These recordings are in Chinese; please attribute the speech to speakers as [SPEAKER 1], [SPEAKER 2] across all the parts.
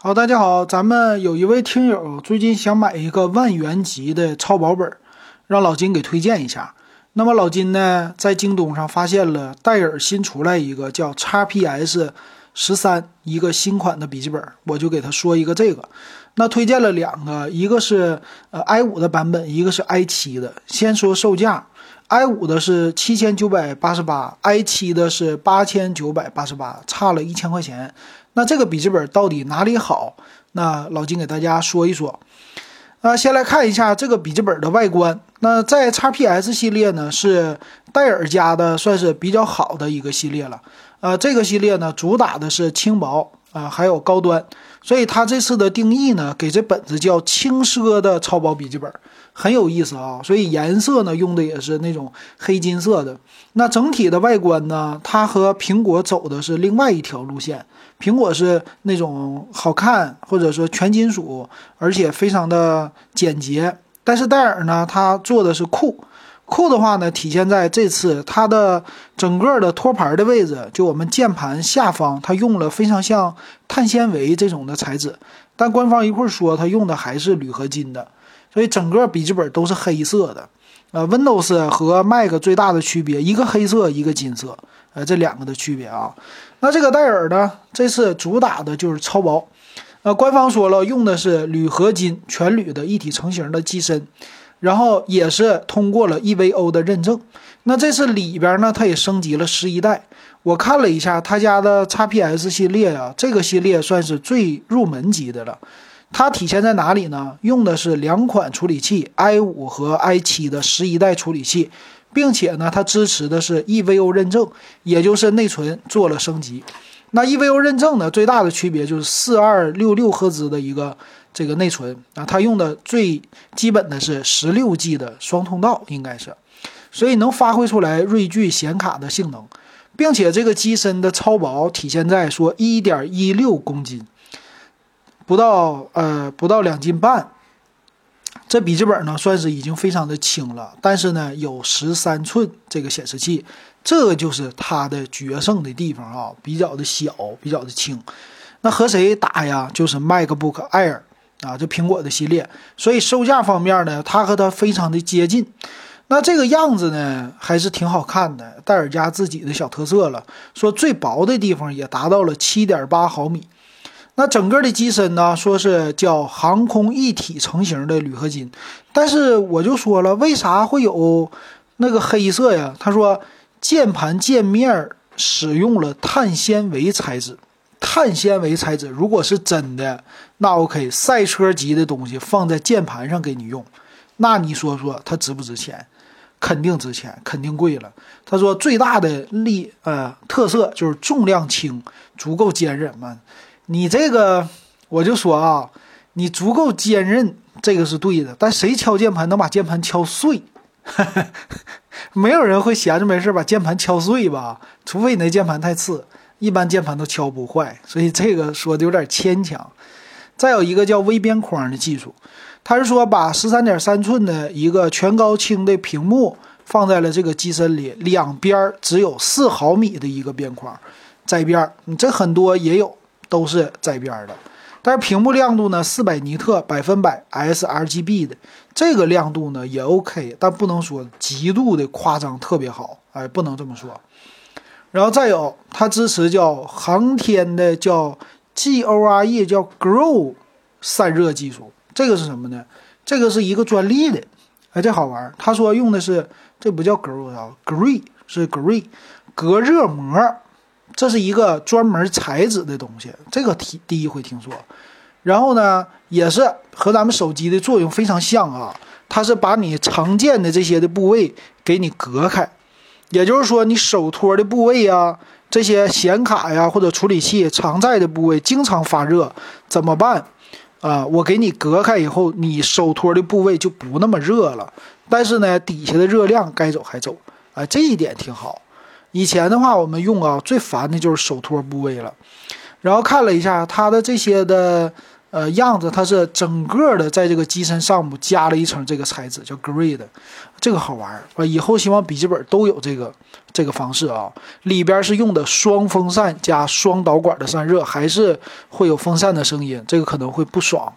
[SPEAKER 1] 好，大家好，咱们有一位听友最近想买一个万元级的超薄本，让老金给推荐一下。那么老金呢，在京东上发现了戴尔新出来一个叫 XPS 十三一个新款的笔记本，我就给他说一个这个。那推荐了两个，一个是呃 i 五的版本，一个是 i 七的。先说售价，i 五的是七千九百八十八，i 七的是八千九百八十八，差了一千块钱。那这个笔记本到底哪里好？那老金给大家说一说。那，先来看一下这个笔记本的外观。那在 XPS 系列呢，是戴尔家的算是比较好的一个系列了。呃，这个系列呢，主打的是轻薄啊，还有高端。所以它这次的定义呢，给这本子叫轻奢的超薄笔记本，很有意思啊。所以颜色呢，用的也是那种黑金色的。那整体的外观呢，它和苹果走的是另外一条路线。苹果是那种好看，或者说全金属，而且非常的简洁。但是戴尔呢，它做的是酷，酷的话呢，体现在这次它的整个的托盘的位置，就我们键盘下方，它用了非常像碳纤维这种的材质。但官方一会儿说它用的还是铝合金的，所以整个笔记本都是黑色的。呃，Windows 和 Mac 最大的区别，一个黑色，一个金色，呃，这两个的区别啊。那这个戴尔呢，这次主打的就是超薄，呃，官方说了，用的是铝合金全铝的一体成型的机身，然后也是通过了 EVO 的认证。那这次里边呢，它也升级了十一代。我看了一下他家的 XPS 系列啊，这个系列算是最入门级的了。它体现在哪里呢？用的是两款处理器，i5 和 i7 的十一代处理器。并且呢，它支持的是 EVO 认证，也就是内存做了升级。那 EVO 认证呢，最大的区别就是四二六六赫兹的一个这个内存啊，它用的最基本的是十六 G 的双通道，应该是，所以能发挥出来锐炬显卡的性能，并且这个机身的超薄体现在说一点一六公斤，不到呃不到两斤半。这笔记本呢，算是已经非常的轻了，但是呢，有十三寸这个显示器，这就是它的决胜的地方啊，比较的小，比较的轻。那和谁打呀？就是 MacBook Air 啊，这苹果的系列。所以售价方面呢，它和它非常的接近。那这个样子呢，还是挺好看的，戴尔家自己的小特色了。说最薄的地方也达到了七点八毫米。那整个的机身呢，说是叫航空一体成型的铝合金，但是我就说了，为啥会有那个黑色呀？他说键盘键面使用了碳纤维材质，碳纤维材质如果是真的，那 OK，赛车级的东西放在键盘上给你用，那你说说它值不值钱？肯定值钱，肯定贵了。他说最大的力呃特色就是重量轻，足够坚韧嘛。你这个，我就说啊，你足够坚韧，这个是对的。但谁敲键盘能把键盘敲碎？没有人会闲着没事把键盘敲碎吧？除非你那键盘太次，一般键盘都敲不坏。所以这个说的有点牵强。再有一个叫微边框的技术，他是说把十三点三寸的一个全高清的屏幕放在了这个机身里，两边只有四毫米的一个边框，窄边你这很多也有。都是窄边的，但是屏幕亮度呢，四百尼特，百分百 sRGB 的，这个亮度呢也 OK，但不能说极度的夸张，特别好，哎，不能这么说。然后再有，它支持叫航天的叫 GORE 叫 Grow 散热技术，这个是什么呢？这个是一个专利的，哎，这好玩。他说用的是这不叫 Grow 啊，Gree 是 Gree 隔热膜。这是一个专门材质的东西，这个第第一回听说。然后呢，也是和咱们手机的作用非常像啊，它是把你常见的这些的部位给你隔开，也就是说你手托的部位啊，这些显卡呀或者处理器常在的部位经常发热，怎么办啊？我给你隔开以后，你手托的部位就不那么热了，但是呢，底下的热量该走还走，啊，这一点挺好。以前的话，我们用啊最烦的就是手托部位了。然后看了一下它的这些的呃，样子它是整个的在这个机身上部加了一层这个材质，叫 Gray 的，这个好玩儿以后希望笔记本都有这个这个方式啊。里边是用的双风扇加双导管的散热，还是会有风扇的声音，这个可能会不爽。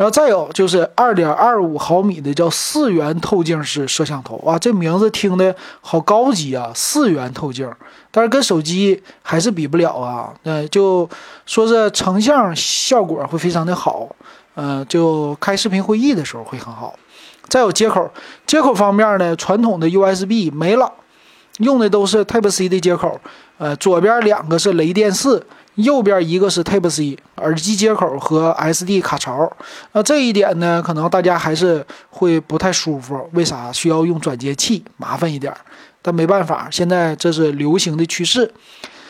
[SPEAKER 1] 然后再有就是二点二五毫米的叫四元透镜式摄像头啊，这名字听的好高级啊，四元透镜。但是跟手机还是比不了啊，呃，就说是成像效果会非常的好，呃，就开视频会议的时候会很好。再有接口，接口方面呢，传统的 USB 没了，用的都是 Type C 的接口，呃，左边两个是雷电四，右边一个是 Type C 耳机接口和 SD 卡槽。那这一点呢，可能大家还是会不太舒服，为啥？需要用转接器，麻烦一点。但没办法，现在这是流行的趋势。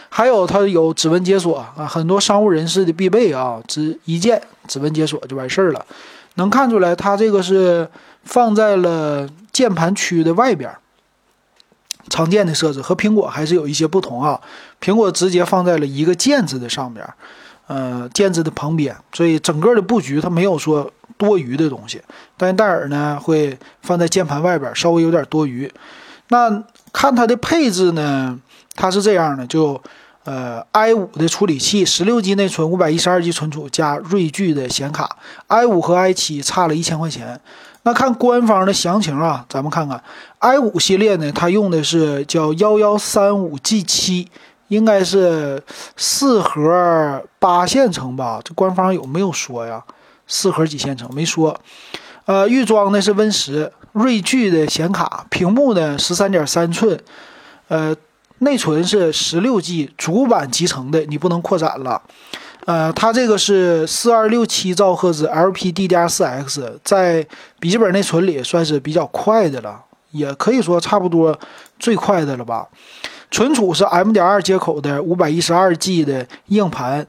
[SPEAKER 1] 还有它有指纹解锁啊，很多商务人士的必备啊，只一键指纹解锁就完事儿了。能看出来，它这个是放在了键盘区的外边。常见的设置和苹果还是有一些不同啊。苹果直接放在了一个键子的上边，呃，键子的旁边，所以整个的布局它没有说多余的东西。但戴尔呢，会放在键盘外边，稍微有点多余。那看它的配置呢，它是这样的，就呃 i 五的处理器，十六 G 内存，五百一十二 G 存储加锐炬的显卡，i 五和 i 七差了一千块钱。那看官方的详情啊，咱们看看 i 五系列呢，它用的是叫幺幺三五 G 七，应该是四核八线程吧？这官方有没有说呀？四核几线程没说。呃，预装的是 Win 十。锐炬的显卡，屏幕呢十三点三寸，呃，内存是十六 G，主板集成的，你不能扩展了。呃，它这个是四二六七兆赫兹 LPDDR4X，在笔记本内存里算是比较快的了，也可以说差不多最快的了吧。存储是 M 点二接口的五百一十二 G 的硬盘，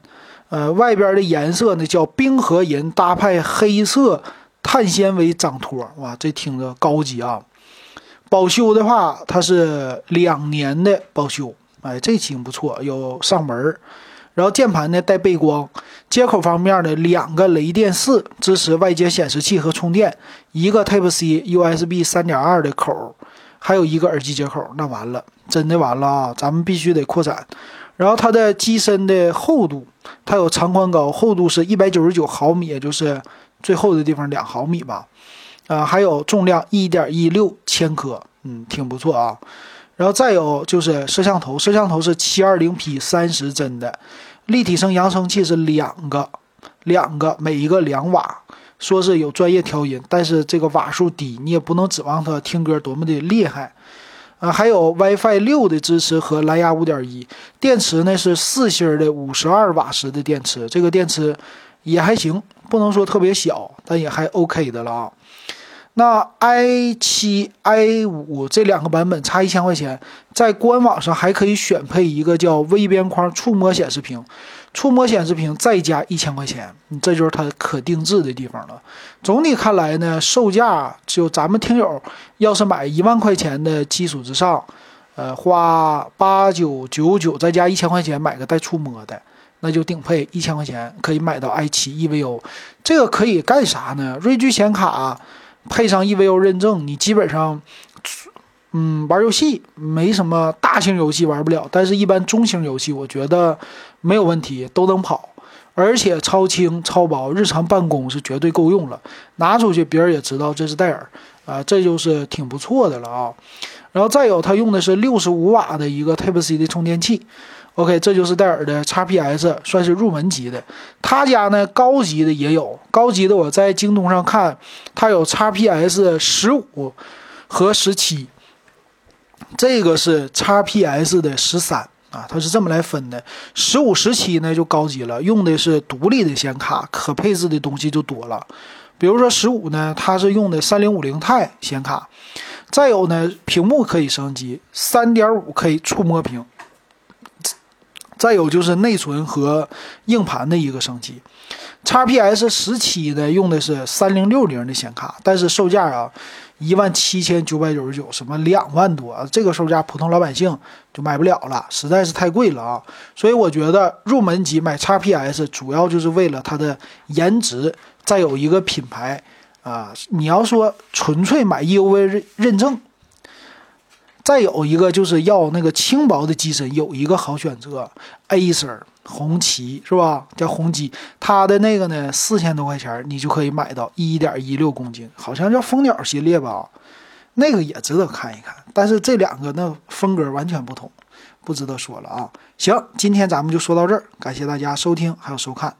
[SPEAKER 1] 呃，外边的颜色呢叫冰河银，搭配黑色。碳纤维掌托，哇，这听着高级啊！保修的话，它是两年的保修，哎，这挺不错，有上门然后键盘呢带背光，接口方面呢两个雷电四支持外接显示器和充电，一个 Type C USB 三点二的口，还有一个耳机接口。那完了，真的完了啊！咱们必须得扩展。然后它的机身的厚度，它有长宽高，厚度是一百九十九毫米，也就是。最厚的地方两毫米吧，啊，还有重量一点一六千克，嗯，挺不错啊。然后再有就是摄像头，摄像头是七二零 P 三十帧的，立体声扬声器是两个，两个每一个两瓦，说是有专业调音，但是这个瓦数低，你也不能指望它听歌多么的厉害。啊，还有 WiFi 六的支持和蓝牙五点一，电池呢是四芯的五十二瓦时的电池，这个电池也还行。不能说特别小，但也还 OK 的了啊。那 i 七、i 五这两个版本差一千块钱，在官网上还可以选配一个叫微边框触摸显示屏，触摸显示屏再加一千块钱，这就是它可定制的地方了。总体看来呢，售价就咱们听友要是买一万块钱的基础之上，呃，花八九九九再加一千块钱买个带触摸的。那就顶配一千块钱可以买到 i 七 EVO，这个可以干啥呢？锐炬显卡配上 EVO 认证，你基本上，嗯，玩游戏没什么大型游戏玩不了，但是一般中型游戏我觉得没有问题，都能跑，而且超轻超薄，日常办公是绝对够用了，拿出去别人也知道这是戴尔啊，这就是挺不错的了啊。然后再有，它用的是六十五瓦的一个 Type C 的充电器。OK，这就是戴尔的 XPS，算是入门级的。他家呢，高级的也有，高级的我在京东上看，它有 XPS 十五和十七，这个是 XPS 的十三啊，它是这么来分的。十五、十七呢就高级了，用的是独立的显卡，可配置的东西就多了。比如说十五呢，它是用的三零五零钛显卡，再有呢，屏幕可以升级，三点五 K 触摸屏。再有就是内存和硬盘的一个升级，XPS 十七呢用的是三零六零的显卡，但是售价啊一万七千九百九十九，什么两万多，这个售价普通老百姓就买不了了，实在是太贵了啊！所以我觉得入门级买 x PS 主要就是为了它的颜值，再有一个品牌啊。你要说纯粹买 EUV 认认证。再有一个就是要那个轻薄的机身，有一个好选择，Acer 红旗是吧？叫红旗，它的那个呢四千多块钱，你就可以买到一点一六公斤，好像叫蜂鸟系列吧，那个也值得看一看。但是这两个那风格完全不同，不值得说了啊。行，今天咱们就说到这儿，感谢大家收听还有收看。